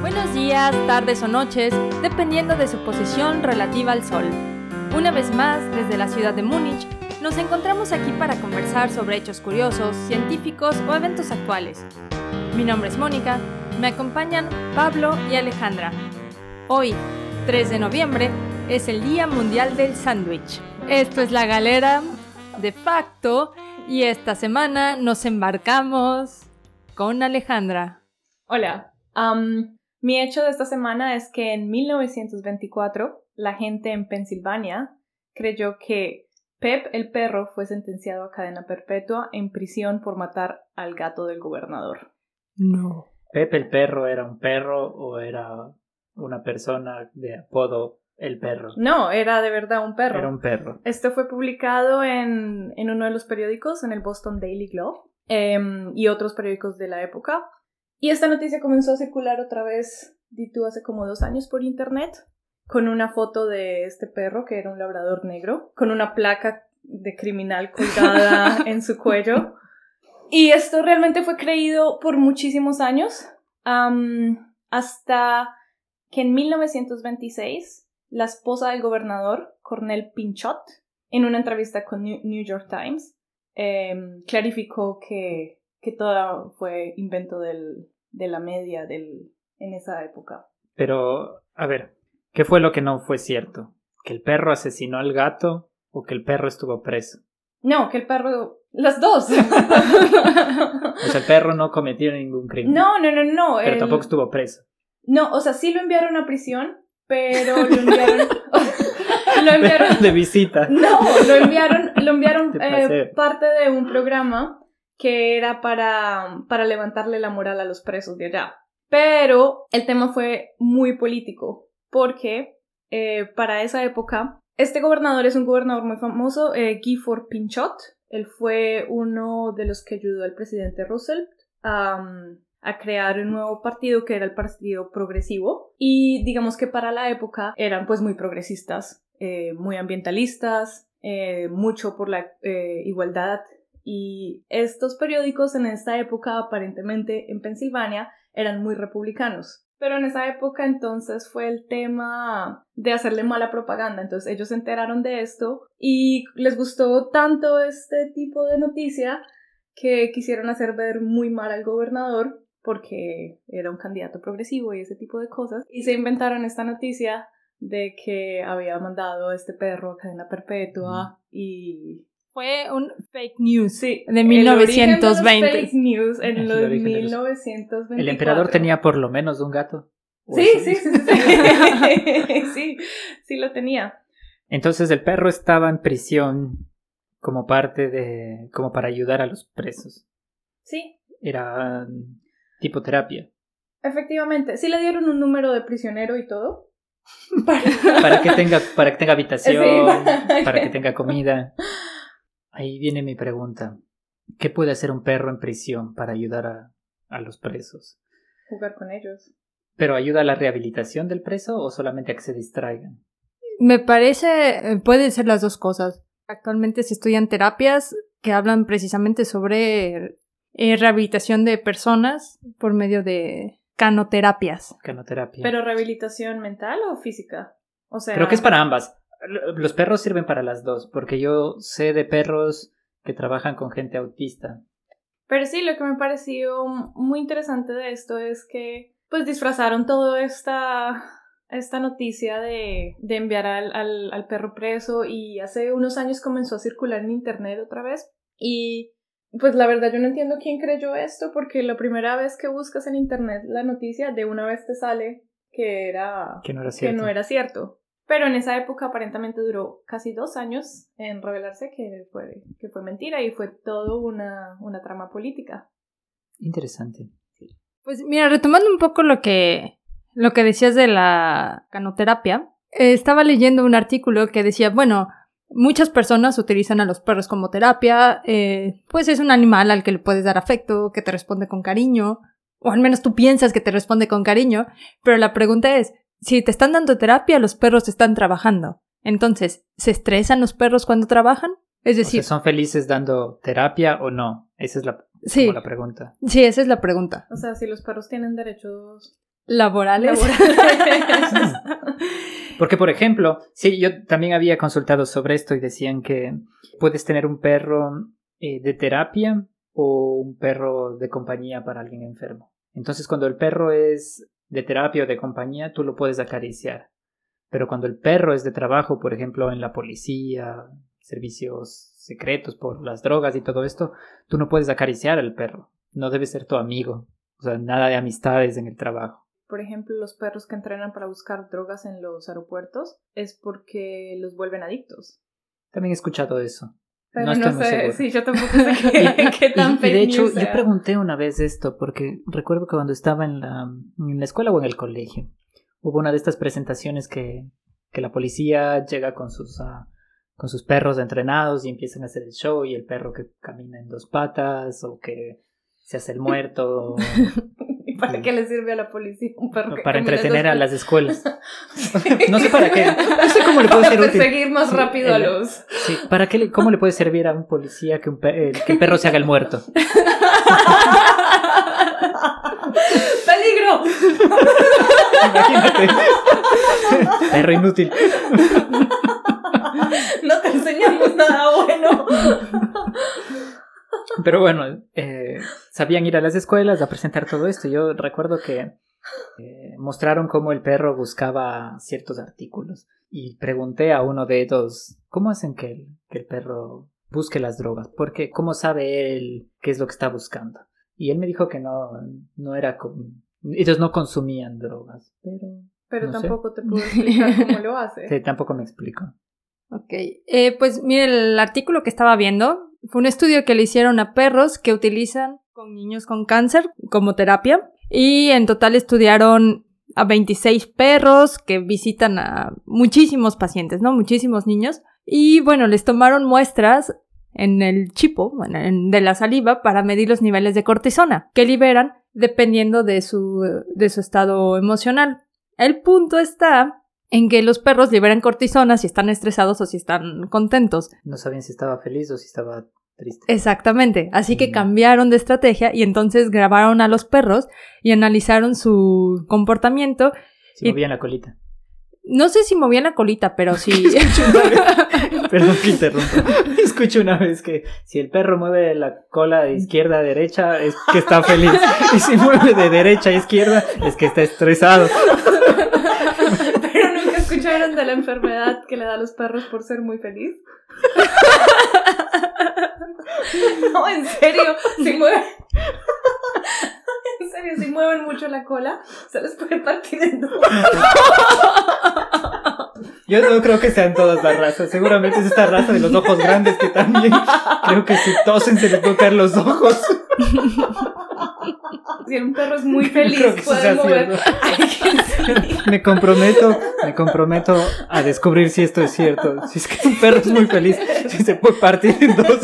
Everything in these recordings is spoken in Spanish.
Buenos días, tardes o noches, dependiendo de su posición relativa al Sol. Una vez más, desde la ciudad de Múnich, nos encontramos aquí para conversar sobre hechos curiosos, científicos o eventos actuales. Mi nombre es Mónica, me acompañan Pablo y Alejandra. Hoy, 3 de noviembre, es el Día Mundial del Sándwich. Esto es la galera de facto y esta semana nos embarcamos con Alejandra. Hola. Mi hecho de esta semana es que en 1924 la gente en Pensilvania creyó que Pep el perro fue sentenciado a cadena perpetua en prisión por matar al gato del gobernador. No. Pepe el perro era un perro o era una persona de apodo el perro. No, era de verdad un perro. Era un perro. Esto fue publicado en, en uno de los periódicos, en el Boston Daily Globe, em, y otros periódicos de la época. Y esta noticia comenzó a circular otra vez, di tú, hace como dos años por internet, con una foto de este perro, que era un labrador negro, con una placa de criminal colgada en su cuello. Y esto realmente fue creído por muchísimos años, hasta que en 1926 la esposa del gobernador, Cornel Pinchot, en una entrevista con New, York Times, em, clarificó que, que todo fue invento del, de la media del, en esa época. Pero, a ver, ¿qué fue lo que no fue cierto? ¿Que el perro asesinó al gato o que el perro estuvo preso? No, que el perro... Las dos. O sea, el perro no cometió ningún crimen. no, no, no, no. Pero el- tampoco estuvo preso. No, o sea, sí lo enviaron a prisión, pero lo enviaron... lo enviaron... De visita. No, lo enviaron, lo enviaron De eh, parte de un programa que era para, para levantarle la moral a los presos de allá. Pero el tema fue muy político, porque eh, para esa época, este gobernador es un gobernador muy famoso, eh, Gifford Pinchot. Él fue uno de los que ayudó al presidente Roosevelt a, a crear un nuevo partido que era el Partido Progresivo. Y digamos que para la época eran pues muy progresistas, eh, muy ambientalistas, eh, mucho por la eh, igualdad. Y estos periódicos en esta época, aparentemente en Pensilvania, eran muy republicanos. Pero en esa época entonces fue el tema de hacerle mala propaganda. Entonces ellos se enteraron de esto y les gustó tanto este tipo de noticia que quisieron hacer ver muy mal al gobernador porque era un candidato progresivo y ese tipo de cosas. Y se inventaron esta noticia de que había mandado a este perro a cadena perpetua y... Fue un fake news Sí, de el origen de los 1920. fake news en El los origen de los- 1924. ¿El emperador tenía por lo menos un gato? ¿O Sí, sí, sí, sí, sí, sí, sí lo tenía. Entonces el perro estaba en prisión como parte de... como para ayudar a los presos. Sí, Era tipo terapia. efectivamente. Sí le dieron un número de prisionero y todo. Para que tenga, para que tenga habitación, Sí, para para que- tenga comida. Ahí viene mi pregunta. ¿Qué puede hacer un perro en prisión para ayudar a, a los presos? Jugar con ellos. ¿Pero ayuda a la rehabilitación del preso o solamente a que se distraigan? Me parece, eh, puede ser las dos cosas. Actualmente se estudian terapias que hablan precisamente sobre eh, rehabilitación de personas por medio de canoterapias. Canoterapia. ¿Pero rehabilitación mental o física? O sea... Creo que es para ambas. Los perros sirven para las dos, porque yo sé de perros que trabajan con gente autista. Pero sí, lo que me pareció muy interesante de esto es que pues disfrazaron toda esta, esta noticia de, de enviar al, al, al perro preso y hace unos años comenzó a circular en internet otra vez y pues la verdad yo no entiendo quién creyó esto porque la primera vez que buscas en internet la noticia de una vez te sale que era Que no era que cierto. no era cierto. Pero en esa época aparentemente duró casi dos años en revelarse que fue, que fue mentira y fue todo una, una trama política. Interesante. Pues mira, retomando un poco lo que, lo que decías de la canoterapia, eh, estaba leyendo un artículo que decía, bueno, muchas personas utilizan a los perros como terapia, eh, pues es un animal al que le puedes dar afecto, que te responde con cariño, o al menos tú piensas que te responde con cariño, pero la pregunta es, si te están dando terapia, los perros están trabajando. Entonces, ¿se estresan los perros cuando trabajan? Es O sea, decir, ¿son felices dando terapia o no? Esa es la, Sí. la pregunta. Sí, esa es la pregunta. O sea, si los perros tienen derechos Laborales. Porque, por ejemplo, sí, yo también había consultado sobre esto y decían que puedes tener un perro eh, de terapia o un perro de compañía para alguien enfermo. Entonces, cuando el perro es de terapia o de compañía, tú lo puedes acariciar. Pero cuando el perro es de trabajo, por ejemplo, en la policía, servicios secretos por las drogas y todo esto, tú no puedes acariciar al perro. No debe ser tu amigo. O sea, nada de amistades en el trabajo. Por ejemplo, los perros que entrenan para buscar drogas en los aeropuertos es porque los vuelven adictos. También he escuchado eso. Pero No no, estoy sé, sí, yo tampoco sé qué, qué tan y, y de hecho, yo pregunté una vez esto, porque recuerdo que cuando estaba en la, en la escuela o en el colegio, hubo una de estas presentaciones que, que la policía llega con sus, ah, con sus perros entrenados y empiezan a hacer el show y el perro que camina en dos patas o que se hace el muerto ¿Y para qué le sirve a la policía un perro que para entretener a las escuelas. no sé para qué, no sé cómo le puede Para ser útil. perseguir más Sí, rápido a los... Sí, ¿para qué le- cómo le puede servir a un policía que, un pe- que el perro se haga el muerto? ¡Peligro! Imagínate. Perro inútil. No te enseñamos nada bueno. Pero bueno, eh, sabían ir a las escuelas a presentar todo esto. Yo recuerdo que eh, mostraron cómo el perro buscaba ciertos artículos. Y pregunté a uno de ellos, ¿cómo hacen que el, que el perro busque las drogas? Porque, ¿cómo sabe él qué es lo que está buscando? Y él me dijo que no, no era... con- Ellos no consumían drogas, pero Pero No sé. tampoco te puedo explicar cómo lo hace. sí, tampoco me explico. Ok, eh, pues mire, el artículo que estaba viendo fue un estudio que le hicieron a perros que utilizan con niños con cáncer como terapia y en total estudiaron a 26 perros que visitan a muchísimos pacientes, ¿no? Muchísimos niños y bueno, les tomaron muestras en el chipo bueno, en- de la saliva para medir los niveles de cortisona que liberan dependiendo de su, de su estado emocional. El punto está en que los perros liberan cortisona si están estresados o si están contentos. No sabían si estaba feliz o si estaba triste. Exactamente. Así que Mm. cambiaron de estrategia y entonces grabaron a los perros y analizaron su comportamiento. Si y- movían la colita. No sé si movían la colita, pero sí. Perdón que interrumpa. Escuché una vez que si el perro mueve la cola de izquierda a derecha es que está feliz. Y si mueve de derecha a izquierda es que está estresado. Escucharon de la enfermedad que le da a los perros por ser muy feliz. No, en serio, si mueven. En serio, si mueven mucho la cola, se les puede partir en dos. Yo no creo que sean todas las razas. Seguramente es esta raza de los ojos grandes que también creo que si tosen se les pueden caer los ojos. Si un perro es muy No feliz, eso puede mover. Ay, Me comprometo, me comprometo a descubrir si esto es cierto. Si es que un perro es muy feliz, si se puede partir en dos.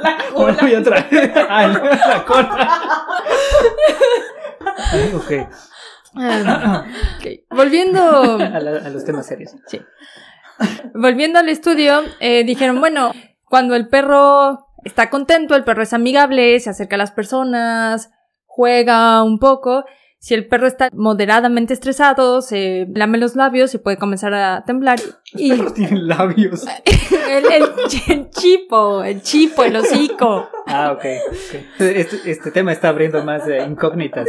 La cola. voy a traer a la cola. Ay, ok. Ah, ok. Volviendo, A, la- a los temas serios. volviendo al estudio, eh, dijeron, bueno, cuando el perro está contento, el perro es amigable, se acerca a las personas, juega un poco. Si el perro está moderadamente estresado, se lame los labios y puede comenzar a temblar. Y Perros tienen labios. el, el, el chipo, el chipo, el hocico. Ah, ok. ok. Este, este tema está abriendo más eh, incógnitas.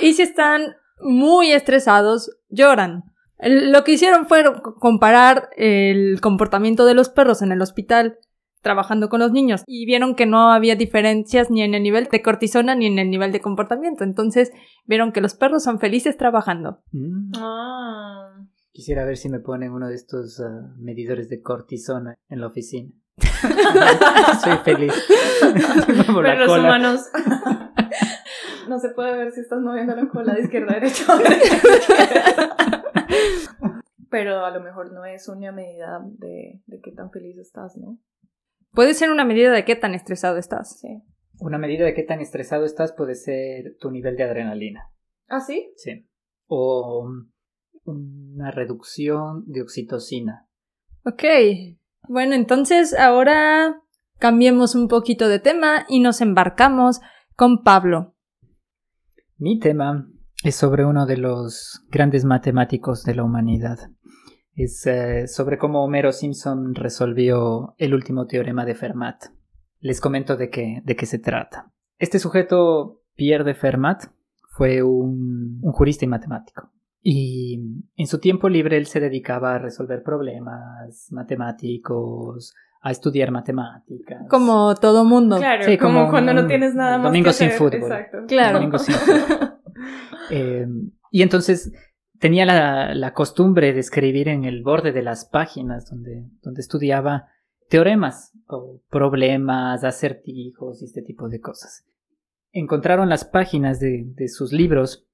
Y si están muy estresados, lloran. El- Lo que hicieron fue co- comparar el comportamiento de los perros en el hospital trabajando con los niños y vieron que no había diferencias ni en el nivel de cortisona ni en el nivel de comportamiento. Entonces vieron que los perros son felices trabajando. Mm. Ah. Quisiera ver si me ponen uno de estos ah, medidores de cortisona en la oficina. Soy feliz. Por Pero los cola. humanos. No se puede ver si estás moviendo la cola de izquierda a derecha. Pero a lo mejor no es una medida de, de qué tan feliz estás, ¿no? Puede ser una medida de qué tan estresado estás. Sí. Una medida de qué tan estresado estás puede ser tu nivel de adrenalina. ¿Ah, sí? Sí. O una reducción de oxitocina. Ok. Bueno, entonces ahora cambiemos un poquito de tema y nos embarcamos con Pablo. Mi tema es sobre uno de los grandes matemáticos de la humanidad. Es eh, sobre cómo Homero Simpson resolvió el último teorema de Fermat. Les comento de qué, de qué se trata. Este sujeto, Pierre de Fermat, fue un, un jurista y matemático. Y en su tiempo libre él se dedicaba a resolver problemas matemáticos, a estudiar matemáticas. Como todo mundo. Claro, Sí, como, como cuando un no tienes nada más domingo que sin hacer. fútbol. Exacto. Claro. Domingo sin fútbol. Eh, y entonces tenía la, costumbre de escribir en el borde de las páginas donde, donde estudiaba teoremas o problemas, acertijos y este tipo de cosas. Encontraron las páginas de, de sus libros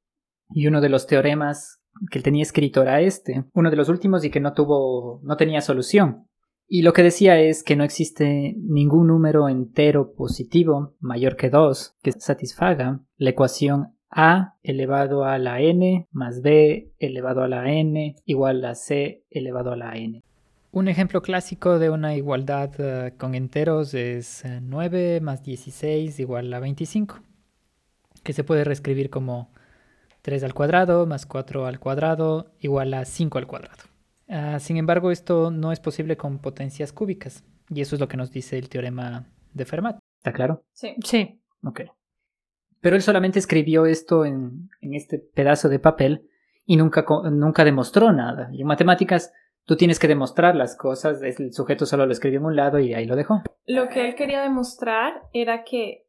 y uno de los teoremas que él tenía escrito era este, uno de los últimos y que no tuvo, no tenía solución. Y lo que decía es que no existe ningún número entero positivo mayor que 2 que satisfaga la ecuación a elevado a la n más b elevado a la n igual a c elevado a la n. Un ejemplo clásico de una igualdad eh, con enteros es eh, 9 más 16 igual a 25, que se puede reescribir como 3 al cuadrado más 4 al cuadrado igual a 5 al cuadrado. Ah, sin embargo, esto no es posible con potencias cúbicas, y eso es lo que nos dice el teorema de Fermat. ¿Está claro? Sí. Sí. Ok. Pero él solamente escribió esto en, en este pedazo de papel y nunca, nunca demostró nada. Y en matemáticas tú tienes que demostrar las cosas, es- el sujeto solo lo escribió en un lado y ahí lo dejó. Lo que él quería demostrar era que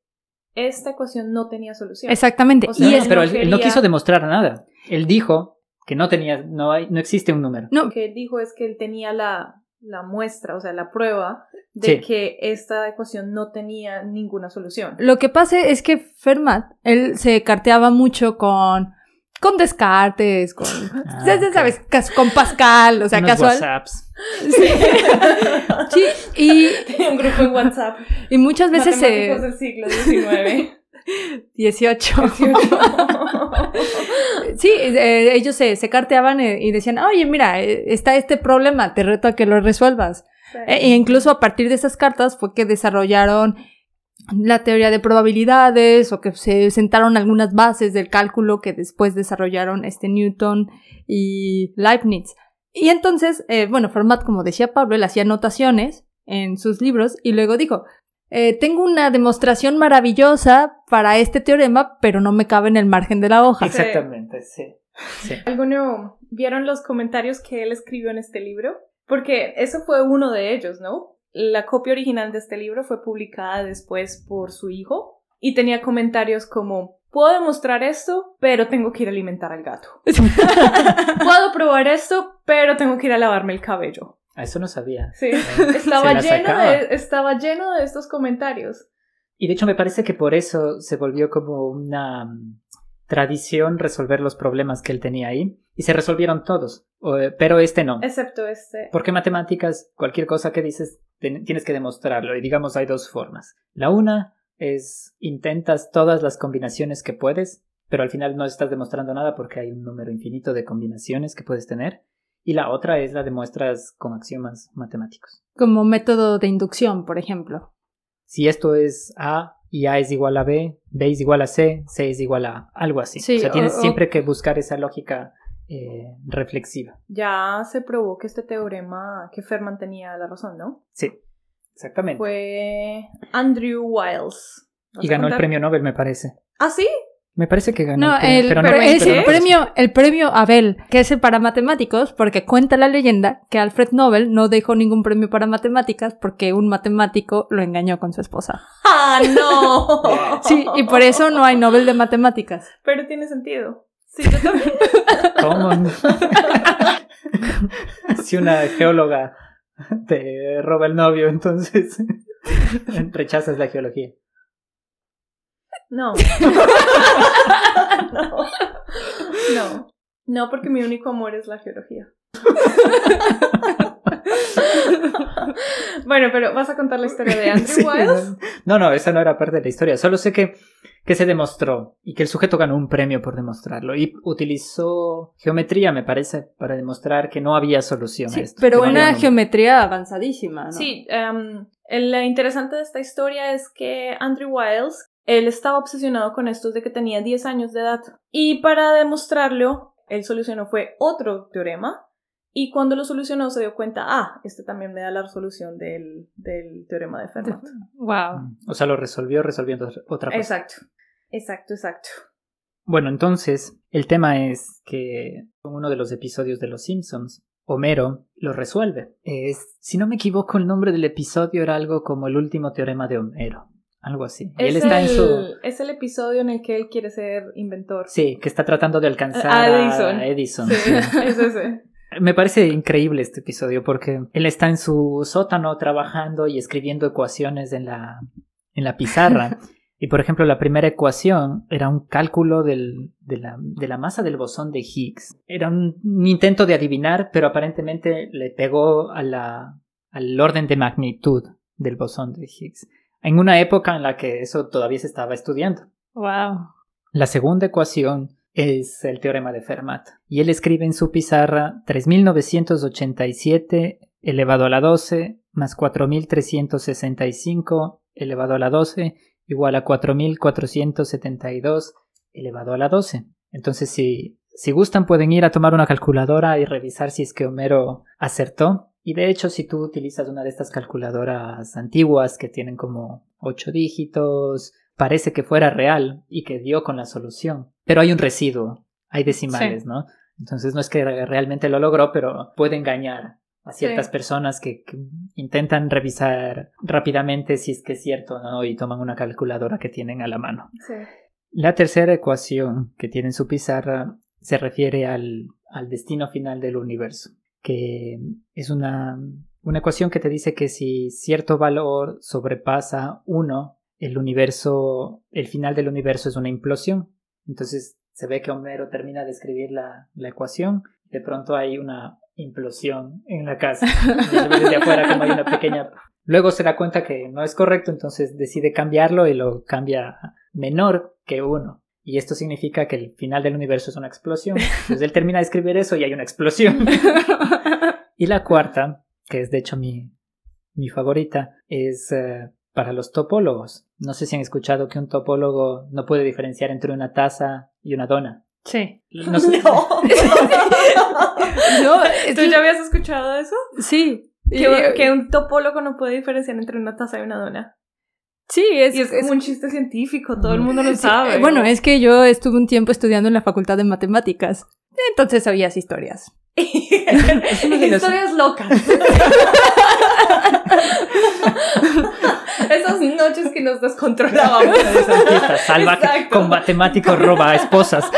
esta ecuación no tenía solución. Exactamente. O sea, y no, pero él, él no quiso demostrar nada. Él dijo que no tenía, no hay, no existe un número. no, Lo que él dijo es que él tenía la, la muestra, o sea, la prueba de Sí. que esta ecuación no tenía ninguna solución. Lo que pasa es que Fermat, él se carteaba mucho con, con Descartes, con, Ah, ya- ya ok. sabes, con Pascal, o sea, Unos casual. WhatsApps. Sí, y, Tenía un grupo en WhatsApp. y muchas veces se... del siglo XIX. 18. Sí, eh, ellos se, se carteaban eh, y decían, oye, mira, eh, está este problema, te reto a que lo resuelvas. E e incluso a partir de esas cartas fue que desarrollaron la teoría de probabilidades o que se sentaron algunas bases del cálculo que después desarrollaron este Newton y Leibniz. Y entonces, eh, bueno, Fermat, como decía Pablo, él hacía anotaciones en sus libros y luego dijo, eh, tengo una demostración maravillosa para este teorema, pero no me cabe en el margen de la hoja. Exactamente, sí. sí. ¿Alguno vieron los comentarios que él escribió en este libro? Porque eso fue uno de ellos, ¿no? La copia original de este libro fue publicada después por su hijo y tenía comentarios como, puedo demostrar esto, pero tengo que ir a alimentar al gato. puedo probar esto, pero tengo que ir a lavarme el cabello. Eso no sabía. Sí, estaba lleno, de, estaba lleno de estos comentarios. Y de hecho me parece que por eso se volvió como una mm, tradición resolver los problemas que él tenía ahí. Y se resolvieron todos. Eh, pero este no. Excepto este. Porque matemáticas, cualquier cosa que dices, tienes que demostrarlo. Y digamos, hay dos formas. La una es intentas todas las combinaciones que puedes, pero al final no estás demostrando nada porque hay un número infinito de combinaciones que puedes tener. Y la otra es la demuestras con axiomas matemáticos. Como método de inducción, por ejemplo. Si esto es A y A es igual a B, B es igual a C, C es igual a algo así. Sí, o sea, tienes o- o- siempre que buscar esa lógica eh, reflexiva. Ya se probó que este teorema, que Fermat tenía la razón, ¿no? Sí, exactamente. Fue Andrew Wiles. ¿Vas y ganó el premio Nobel, me parece. ¿Ah, sí? Me parece que ganó No, el pero pero no, es pero el premio, el premio Abel, que es el para matemáticos, porque cuenta la leyenda que Alfred Nobel no dejó ningún premio para matemáticas porque un matemático lo engañó con su esposa. ¡Ah, no! Sí, y por eso no hay Nobel de matemáticas. Pero tiene sentido. Sí, yo también. ¿Cómo? si una geóloga te roba el novio, entonces rechazas la geología. No. no. No. No, porque mi único amor es la geología. bueno, pero vas a contar la historia de Andrew Sí, Wiles. no, no, esa no era parte de la historia. Solo sé que, que se demostró y que el sujeto ganó un premio por demostrarlo. Y utilizó geometría, me parece, para demostrar que no había solución a Sí, esto. pero no una un- geometría avanzadísima, ¿no? Sí, em, Lo interesante de esta historia es que Andrew Wiles, él estaba obsesionado con esto de que tenía 10 años de edad. Y para demostrarlo, él solucionó fue otro teorema. Y cuando lo solucionó se dio cuenta, ah, este también me da la resolución del, del teorema de Fermat. Wow. O sea, lo resolvió resolviendo otra cosa. Exacto, exacto, exacto. Bueno, entonces, el tema es que en uno de los episodios de Los Simpsons, Homero lo resuelve. Es, si no me equivoco, el nombre del episodio era algo como el último teorema de Homero. Algo así. Y Es, él está el, en su. es el episodio en el que él quiere ser inventor. Sí, que está tratando de alcanzar A a Edison. Edison. Sí, sí. es ese. Me parece increíble este episodio porque él está en su sótano trabajando y escribiendo ecuaciones en la, en la pizarra. Y por ejemplo, la primera ecuación era un cálculo del- de, la, de la masa del bosón de Higgs. Era un, un intento de adivinar, pero aparentemente le pegó a la, al orden de magnitud del bosón de Higgs. En una época en la que eso todavía se estaba estudiando. Wow. La segunda ecuación es el teorema de Fermat. Y él escribe en su pizarra 3987 elevado a la 12 más 4365 elevado a la 12 igual a 4472 elevado a la 12. Entonces, si, si gustan, pueden ir a tomar una calculadora y revisar si es que Homero acertó. Y de hecho, si tú utilizas una de estas calculadoras antiguas que tienen como 8 dígitos, parece que fuera real y que dio con la solución. Pero hay un residuo, hay decimales, Sí. ¿no? Entonces no es que re- realmente lo logró, pero puede engañar a ciertas Sí. personas que, que intentan revisar rápidamente si es que es cierto o no y toman una calculadora que tienen a la mano. Sí. La tercera ecuación que tiene en su pizarra se refiere al, al destino final del universo, que es una, una ecuación que te dice que si cierto valor sobrepasa 1, el universo, el final del universo es una implosión. Entonces se ve que Homero termina de escribir la, la ecuación, de pronto hay una implosión en la casa. Desde afuera como hay una pequeña... Luego se da cuenta que no es correcto, entonces decide cambiarlo y lo cambia menor que 1. Y esto significa que el final del universo es una explosión. Entonces él termina de escribir eso y hay una explosión. Y la cuarta, que es de hecho mi, mi favorita, es eh, para los topólogos. No sé si han escuchado que un topólogo no puede diferenciar entre una taza y una dona. Sí. No sé- No, ¿Tú ya habías escuchado eso? Sí. Que un topólogo no puede diferenciar entre una taza y una dona. Sí, es, Y es es- como un chiste científico, todo el mundo lo sí, sabe. eh, Bueno, es que yo estuve un tiempo estudiando en la facultad de matemáticas. Entonces sabías historias. Historias locas. Esas noches que nos descontrolábamos. Una de esas fiestas salvajes Exacto. con matemáticos roba esposas.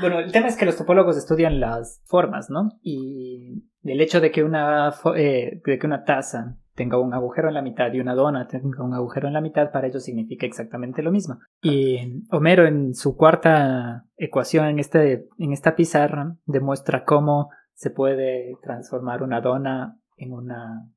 Bueno, el tema es que los topólogos estudian las formas, ¿no? Y el hecho de que una, eh, de que una taza tenga un agujero en la mitad y una dona tenga un agujero en la mitad, para ellos significa exactamente lo mismo. Y Homero en su cuarta ecuación en, este, en esta pizarra demuestra cómo se puede transformar una dona en una,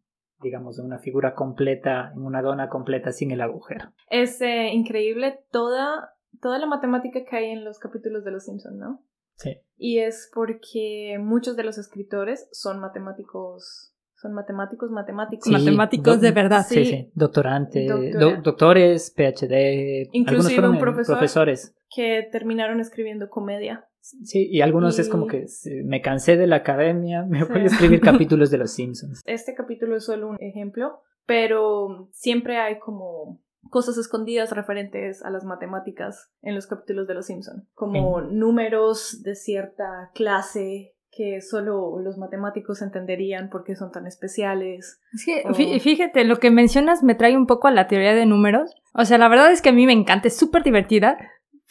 digamos, en una figura completa, en una dona completa sin el agujero. Es eh, increíble toda, toda la matemática que hay en los capítulos de Los Simpson, ¿no? Sí. Y es porque muchos de los escritores son matemáticos, son matemáticos, matemáticos. Sí, Matemáticos de verdad. Sí, Sí. sí. Doctorante, Doctora. do- doctores, PhD, Inclusive algunos un profesor. profesores. que terminaron escribiendo comedia. Sí, y algunos es como que me cansé de la academia, me voy a escribir capítulos de Los Simpsons. Este capítulo es solo un ejemplo, pero siempre hay como cosas escondidas referentes a las matemáticas en los capítulos de Los Simpson, como números de cierta clase que solo los matemáticos entenderían porque son tan especiales. Es que, Oh. fí- fíjate, lo que mencionas me trae un poco a la teoría de números. O sea, la verdad es que a mí me encanta, es súper divertida,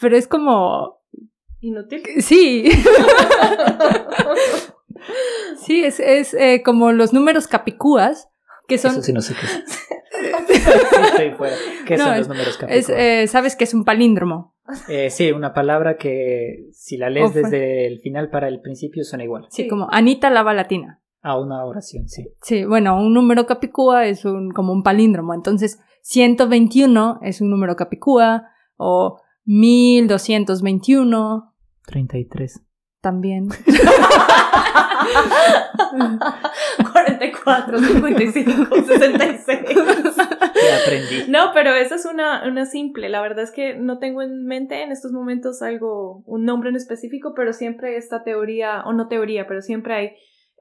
pero es como... Inútil. Sí, sí, es, es eh, como los números capicúas, que son... Eso sí no sé qué es. Estoy fuera. ¿Qué No, son es- los números es, capítulos? eh, Sabes que es un palíndromo. Eh, sí, una palabra que si la lees desde el final para el principio suena igual. Sí, Sí. como Anita lava latina. A una oración, sí. Sí, bueno, un número capicúa es un, como un palíndromo. Entonces, 121 es un número capicúa o 1221, 33. también. 44, 55, 66. Aprendí. No, pero esa es una, una simple. La verdad es que no tengo en mente en estos momentos algo, un nombre en específico, pero siempre esta teoría, o no teoría, pero siempre hay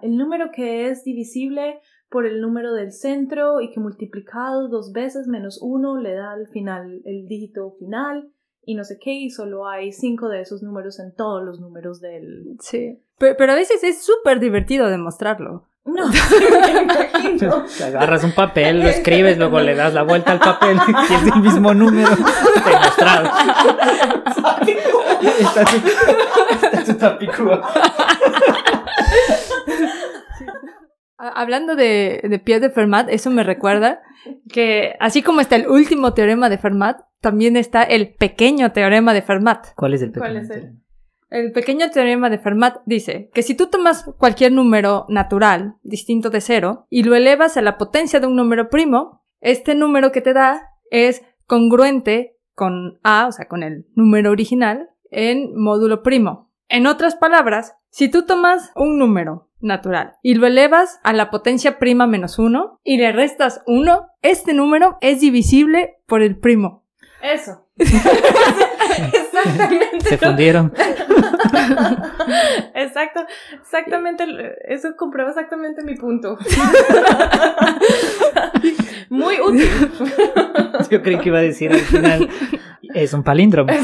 el número que es divisible por el número del centro y que multiplicado dos veces menos uno le da al final el dígito final y no sé qué, y solo hay cinco de esos números en todos los números del... Sí. Pero, pero a veces es súper divertido demostrarlo. No, me imagino. Te agarras un papel, lo escribes, luego le das la vuelta al papel y es el mismo número demostrado. Está su, está su tapicúa. Hablando de, de Pierre de Fermat, eso me recuerda que así como está el último teorema de Fermat, también está el pequeño teorema de Fermat. ¿Cuál es el ¿Cuál pequeño es el? El pequeño teorema de Fermat dice que si tú tomas cualquier número natural distinto de cero y lo elevas a la potencia de un número primo, este número que te da es congruente con A, o sea, con el número original, en módulo primo. En otras palabras, si tú tomas un número natural y lo elevas a la potencia prima menos 1 y le restas 1, este número es divisible por el primo. Eso. Exactamente. Se fundieron. Exacto, exactamente, eso comprueba exactamente mi punto. Muy útil. Yo creí que iba a decir al final. Es un palíndromo.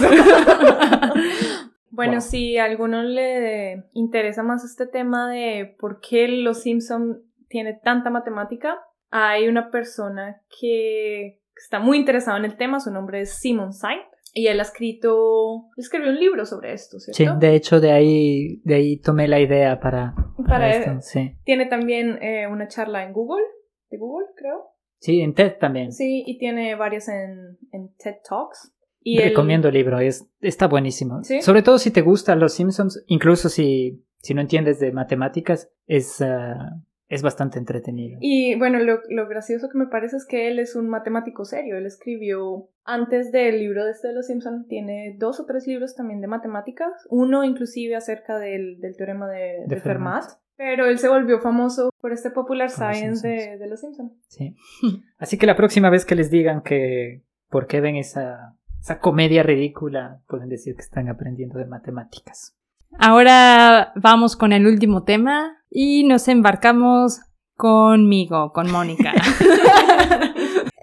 Bueno, Wow. si a alguno le interesa más este tema de por qué los Simpson tiene tanta matemática, hay una persona que está muy interesada en el tema, su nombre es Simon Saint, y él ha escrito, escribió un libro sobre esto, Sí, ¿cierto? de hecho de ahí, de ahí tomé la idea para, para Para- esto. Sí. Tiene también eh, una charla en Google, de Google, creo. sí, en TED también. Sí, y tiene varias en, en TED Talks. Y él- Recomiendo el libro, es, está buenísimo. ¿Sí? Sobre todo si te gustan los Simpsons, incluso si, si no entiendes de matemáticas, es, ah, es bastante entretenido. Y bueno, lo, lo gracioso que me parece es que él es un matemático serio. Él escribió, antes del libro de este de los Simpson, tiene dos o tres libros también de matemáticas. Uno inclusive acerca del, del teorema de, De de Fermat. Fermat. Pero él se volvió famoso por este popular los science de, de los Simpson. Sí. Así que la próxima vez que les digan que por qué ven esa, esa comedia ridícula, pueden decir que están aprendiendo de matemáticas. Ahora vamos con el último tema y nos embarcamos conmigo, con Mónica.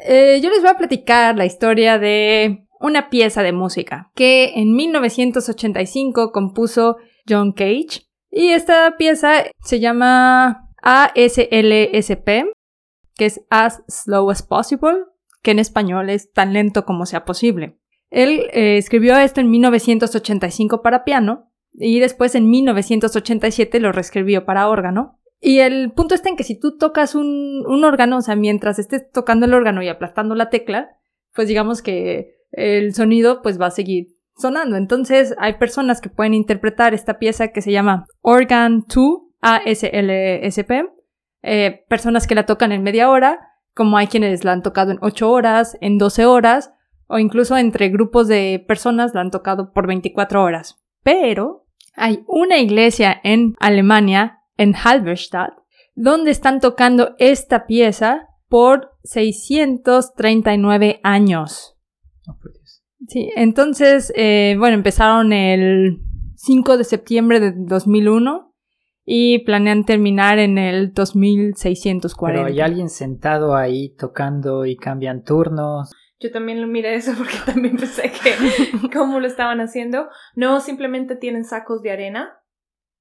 Eh, yo les voy a platicar la historia de una pieza de música que en 1985 compuso John Cage y esta pieza se llama ASLSP, que es As Slow as Possible, que en español es tan lento como sea posible. Él eh, escribió esto en 1985 para piano y después en 1987 lo reescribió para órgano. Y el punto está en que si tú tocas un, un órgano, o sea, mientras estés tocando el órgano y aplastando la tecla, pues digamos que el sonido pues va a seguir sonando. Entonces hay personas que pueden interpretar esta pieza que se llama Organ 2, ASLSP, eh, personas que la tocan en media hora, como hay quienes la han tocado en 8 horas, en 12 horas, o incluso entre grupos de personas la han tocado por 24 horas. Pero hay una iglesia en Alemania, en Halberstadt, donde están tocando esta pieza por 639 años. Oh, por Dios. Sí, entonces, eh, bueno, empezaron el 5 de septiembre de 2001 y planean terminar en el 2640. Pero hay alguien sentado ahí tocando y cambian turnos. Yo también lo miré eso porque también pensé que cómo lo estaban haciendo. No, simplemente tienen sacos de arena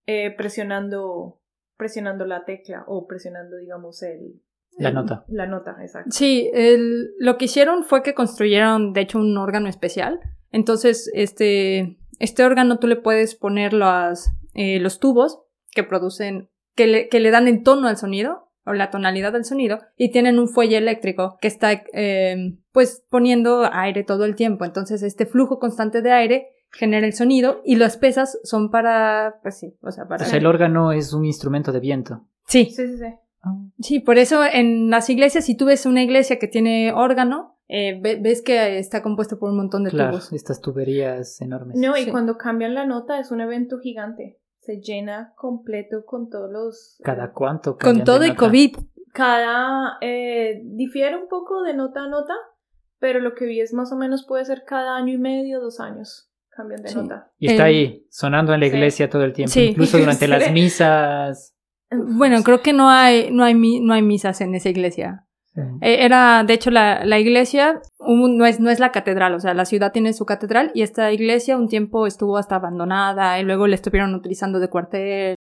eh, presionando, presionando la tecla o presionando, digamos, el... La el- nota. La nota, exacto. Sí, el- lo que hicieron fue que construyeron, de hecho, un órgano especial. Entonces, este, este órgano tú le puedes poner las, eh, los tubos que producen, que le, que le dan el tono al sonido o la tonalidad del sonido y tienen un fuelle eléctrico que está, eh, pues, poniendo aire todo el tiempo. Entonces, este flujo constante de aire genera el sonido y las pesas son para, pues sí, o sea, para... O sea, el órgano es un instrumento de viento. Sí, Sí, sí, sí. Sí, por eso en las iglesias, si tú ves una iglesia que tiene órgano, eh, ve- ves que está compuesto por un montón de Claro, tubos. estas tuberías enormes. No, y Sí. cuando cambian la nota es un evento gigante. se llena completo con todos los... ¿Cada cuánto? Con todo y nota? COVID. Cada... eh, difiere un poco de nota a nota, pero lo que vi es más o menos puede ser cada año y medio, dos años cambian de Sí. nota. Y está El- ahí, sonando en la Sí. iglesia todo el tiempo. Sí. Incluso durante Sí. las misas. Bueno, creo que no hay, no hay, mi- no hay misas en esa iglesia. Eh, Era, de hecho, la, la iglesia un- no, es, no es la catedral, o sea, la ciudad tiene su catedral y esta iglesia un tiempo estuvo hasta abandonada y luego la estuvieron utilizando de cuartel.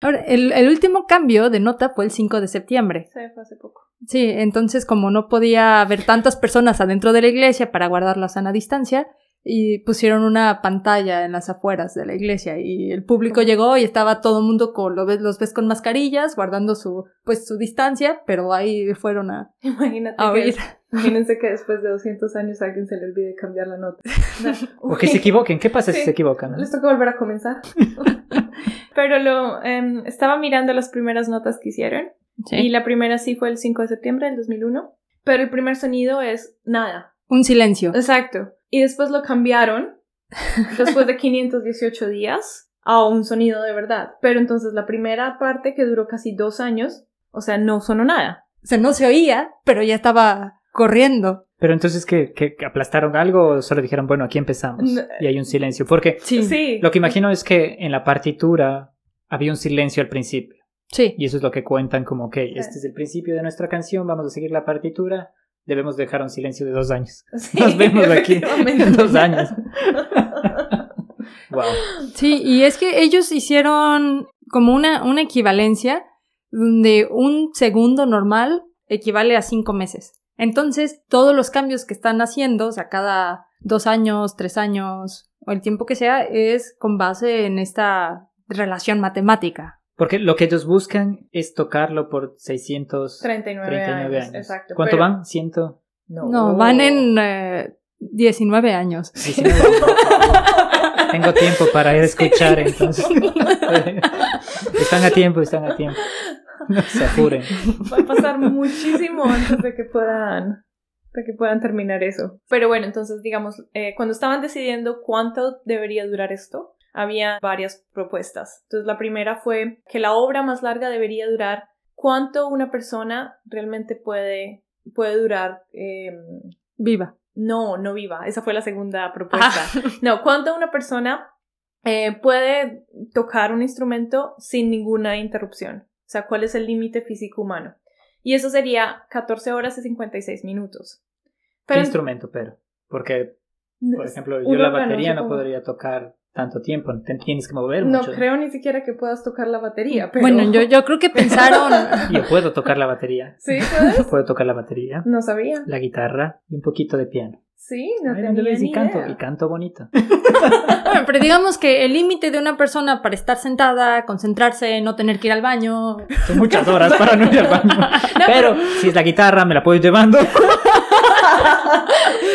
Ahora, el, el último cambio de nota fue el 5 de septiembre. Se fue hace poco. Sí, entonces como no podía haber tantas personas adentro de la iglesia para guardar la sana distancia, y pusieron una pantalla en las afueras de la iglesia y el público llegó y estaba todo el mundo con lo ves, los ves con mascarillas guardando su pues su distancia pero ahí fueron a, Imagínate a que, imagínense que después de 200 años a alguien se le olvide cambiar la nota. O que se equivoquen. ¿Qué pasa si se equivocan? Les toca volver a comenzar. Pero lo em, estaba mirando las primeras notas que hicieron Sí. y la primera sí fue el 5 de septiembre del 2001, pero el primer sonido es nada. un silencio Exacto. Y después lo cambiaron después de 518 días a un sonido de verdad. Pero entonces la primera parte que duró casi dos años, o sea, no sonó nada. o sea no se oía pero ya estaba corriendo Pero entonces, ¿qué, qué- que aplastaron algo o solo dijeron, bueno, aquí empezamos? No. Y hay un silencio. Porque sí Sí. lo que imagino es que en la partitura había un silencio al principio. Sí Y eso es lo que cuentan como, ok, este es el principio de nuestra canción, vamos a seguir la partitura, debemos dejar un silencio de dos años. Sí, Nos vemos aquí en dos años. Wow. Sí, y es que ellos hicieron como una, una equivalencia donde un segundo normal equivale a cinco meses. Entonces, todos los cambios que están haciendo, o sea, cada dos años, tres años, o el tiempo que sea, es con base en esta relación matemática. Porque lo que ellos buscan es tocarlo por 639 39, años. años, exacto. ¿Cuánto pero- van? Ciento. No, van en eh, 19 años. 19. Tengo tiempo para ir a escuchar, entonces. están a tiempo, están a tiempo. No se apuren. Va a pasar muchísimo antes de que puedan de que puedan terminar eso. Pero bueno, entonces digamos, eh, cuando estaban decidiendo cuánto debería durar esto, había varias propuestas. Entonces la primera fue que la obra más larga debería durar cuánto una persona realmente puede, puede durar. eh, Viva. no, no viva. Esa fue la segunda propuesta. No, cuánto una persona eh, puede tocar un instrumento sin ninguna interrupción. O sea, cuál es el límite físico humano. Y eso sería 14 horas y 56 minutos. ¿Qué instrumento, pero? Porque, por ejemplo, yo la batería no podría tocar tanto tiempo. Te tienes que mover No mucho. creo ni siquiera que puedas tocar la batería, pero... Bueno, yo, yo creo que pensaron... Yo puedo tocar la batería. ¿Sí puedes? Puedo tocar la batería, No sabía. la guitarra y un poquito de piano. Sí, no Ay, tenía ¿dónde ves? ni y canto, idea. y canto bonito. Bueno, pero digamos que el límite de una persona para estar sentada, concentrarse, no tener que ir al baño. Son muchas horas para no ir al baño. pero si es la guitarra, me la puedo ir llevando.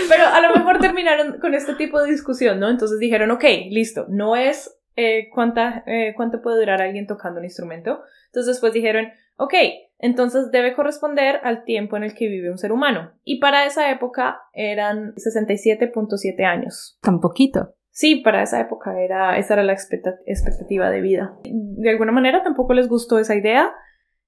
Pero a lo mejor terminaron con este tipo de discusión, ¿no? Entonces dijeron, ok, listo, no es eh, cuánta, eh, cuánto puede durar alguien tocando un instrumento. Entonces después dijeron, ok, entonces debe corresponder al tiempo en el que vive un ser humano. Y para esa época eran 67.7 años. Tan poquito. Sí, para esa época era, esa era la expecta- expectativa de vida. De alguna manera tampoco les gustó esa idea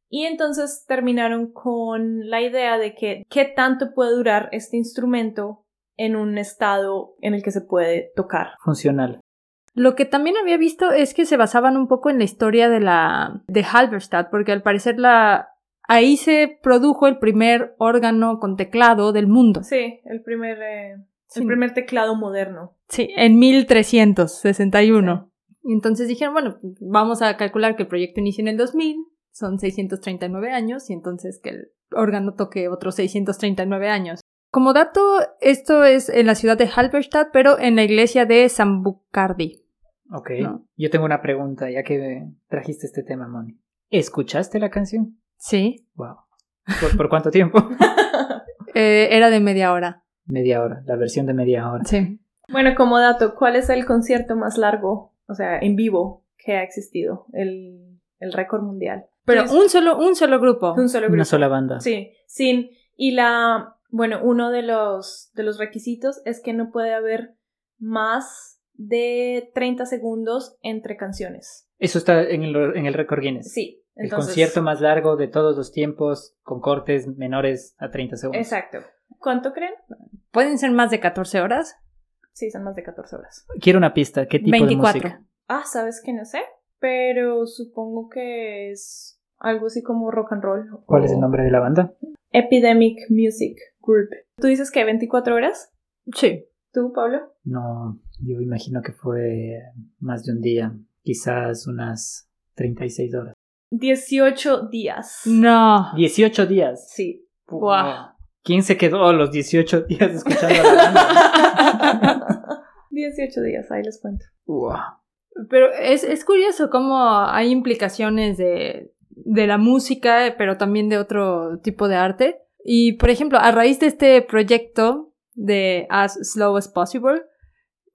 y entonces terminaron con la idea de que qué tanto puede durar este instrumento en un estado en el que se puede tocar. Funcional. Lo que también había visto es que se basaban un poco en la historia de la de Halberstadt, porque al parecer la ahí se produjo el primer órgano con teclado del mundo. Sí, el primer, eh, Sí. el primer teclado moderno. Sí, en 1361. Y entonces dijeron, bueno, vamos a calcular que el proyecto inicia en el 2000, son 639 años, y entonces que el órgano toque otros 639 años. Como dato, esto es en la ciudad de Halberstadt, pero en la iglesia de San Bucardi. Ok. No. Yo tengo una pregunta, ya que trajiste este tema, Moni. ¿Escuchaste la canción? Sí. Wow. ¿Por, por cuánto tiempo? Eh, era de media hora. media hora, la versión de media hora. Sí. Bueno, como dato, ¿cuál es el concierto más largo, o sea, en vivo, que ha existido? El, el récord mundial. Pero un solo, un solo grupo. un solo grupo. Una sola banda. Sí, sin. Y la. Bueno, uno de los, de los requisitos es que no puede haber más de 30 segundos entre canciones. Eso está en el, en el récord Guinness. Sí. El concierto más largo de todos los tiempos, con cortes menores a 30 segundos. Exacto. ¿Cuánto creen? ¿Pueden ser más de 14 horas? Sí, son más de 14 horas. Quiero una pista. ¿Qué tipo 24. de música? Ah, ¿sabes que no sé? Pero supongo que es algo así como rock and roll. ¿Cuál o es el nombre de la banda? Epidemic Music Group. ¿Tú dices que 24 horas? Sí. ¿Tú, Pablo? No, yo imagino que fue más de un día. Quizás unas 36 horas. 18 días. No. 18 días. Sí. Guau. ¿Quién se quedó los 18 días escuchando a la banda? 18 días, ahí les cuento. Guau. Pero es, es curioso cómo hay implicaciones de, de la música, pero también de otro tipo de arte. Y, por ejemplo, a raíz de este proyecto de As Slow as Possible,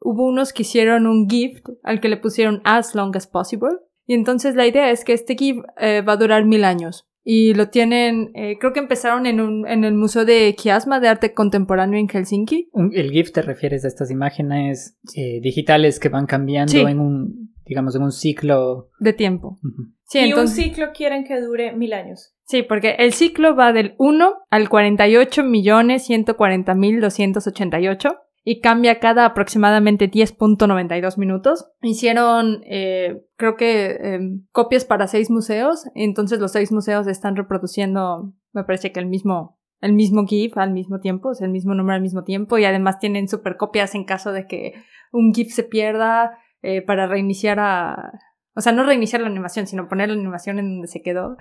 hubo unos que hicieron un gift al que le pusieron As Long as Possible. Y entonces la idea es que este gift eh, va a durar mil años. Y lo tienen, eh, creo que empezaron en, un, en el Museo de Kiasma de Arte Contemporáneo en Helsinki. El GIF te refieres a estas imágenes eh, digitales que van cambiando Sí. en un, digamos, en un ciclo. De tiempo. Ujú. Sí, y entonces, un ciclo quieren que dure mil años. Sí, porque el ciclo va del 1 al 48 millones 140 mil 288 y cambia cada aproximadamente 10.92 minutos. Hicieron, eh, creo que, eh, copias para seis museos, entonces los seis museos están reproduciendo, me parece que el mismo, el mismo GIF al mismo tiempo, o sea, el mismo número al mismo tiempo y además tienen super copias en caso de que un GIF se pierda eh, para reiniciar a... O sea, no reiniciar la animación, sino poner la animación en donde se quedó.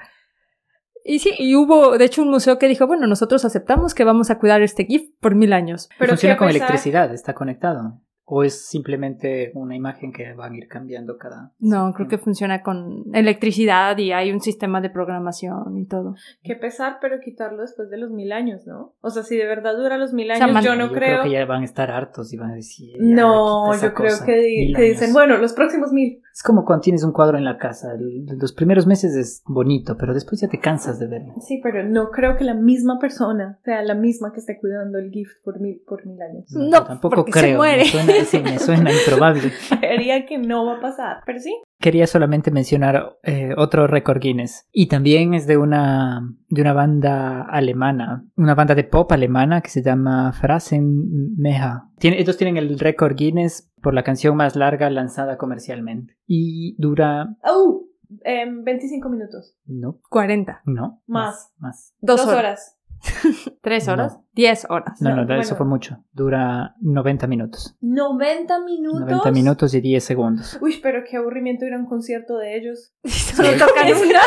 Y sí, y hubo, de hecho, un museo que dijo, bueno, nosotros aceptamos que vamos a cuidar este GIF por mil años. Pero funciona con pesar- electricidad, está conectado. ¿O es simplemente una imagen que van a ir cambiando cada... No, creo que funciona con electricidad y hay un sistema de programación y todo. Qué pesar, pero quitarlo después de los mil años, ¿no? O sea, si de verdad dura los mil O sea, años, man- yo no creo. que ya van a estar hartos y van a decir... No, yo creo cosa, que, di- que dicen, años. bueno, los próximos mil. Es como cuando tienes un cuadro en la casa. Los primeros meses es bonito, pero después ya te cansas de verlo. Sí, pero no creo que la misma persona sea la misma que esté cuidando el gift por mil, por mil años. No, tampoco porque se creo. muere. Me suena, sí, me suena improbable. Creería que no va a pasar, pero sí. Quería solamente mencionar eh, otro récord Guinness. Y también es de una, de una banda alemana, una banda de pop alemana que se llama Phrasenmeha. Tiene, ellos tienen el récord Guinness por la canción más larga lanzada comercialmente. Y dura... ¡Oh! Em, 25 minutos. No, 40. no. Más. Más. Dos, Dos horas. horas. ¿Tres horas? No. Diez horas. No, No, no, bueno. eso fue mucho. Dura 90 minutos. 90 minutos. 90 minutos y 10 segundos. Uy, pero qué aburrimiento ir a un concierto de ellos. Solo tocan una.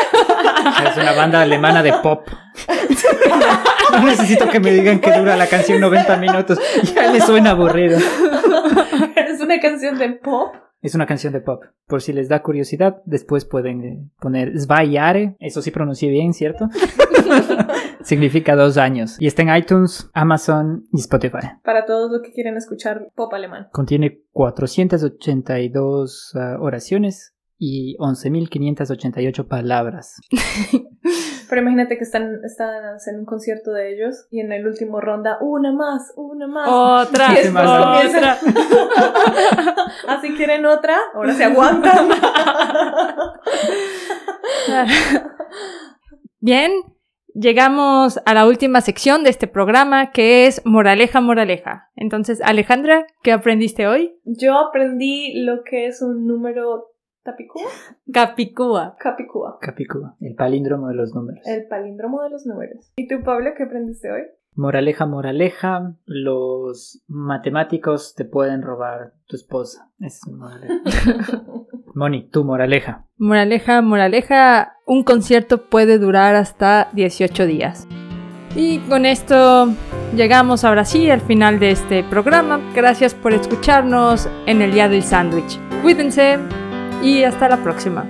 Es una banda alemana de pop. No necesito que me digan que dura la canción 90 minutos. Ya me suena aburrido. es una canción de pop. Es una canción de pop. Por si les da curiosidad, después pueden eh, poner Jahre. Eso sí pronuncié bien, ¿cierto? Significa dos años. Y está en iTunes, Amazon y Spotify. Para todos los que quieren escuchar pop alemán. Contiene 482 ah, oraciones y 11.588 palabras. Pero imagínate que están, están en un concierto de ellos y en el último ronda, una más, una más. Otra. Y después comienza- Así quieren otra, ahora se aguantan. Bien, llegamos a la última sección de este programa que es Moraleja, Moraleja. Entonces, Alejandra, ¿qué aprendiste hoy? Yo aprendí lo que es un número tapicúa, Capicúa. capicúa, Capicúa, el palíndromo de los números. el palíndromo de los números. ¿Y tú, Pablo, qué aprendiste hoy? Moraleja, moraleja, los matemáticos te pueden robar tu esposa. Esa es moraleja. Moni, tu moraleja. Moraleja, moraleja, un concierto puede durar hasta 18 días. Y con esto llegamos ahora sí al final de este programa. Gracias por escucharnos en el Día del Sándwich. Cuídense y hasta la próxima.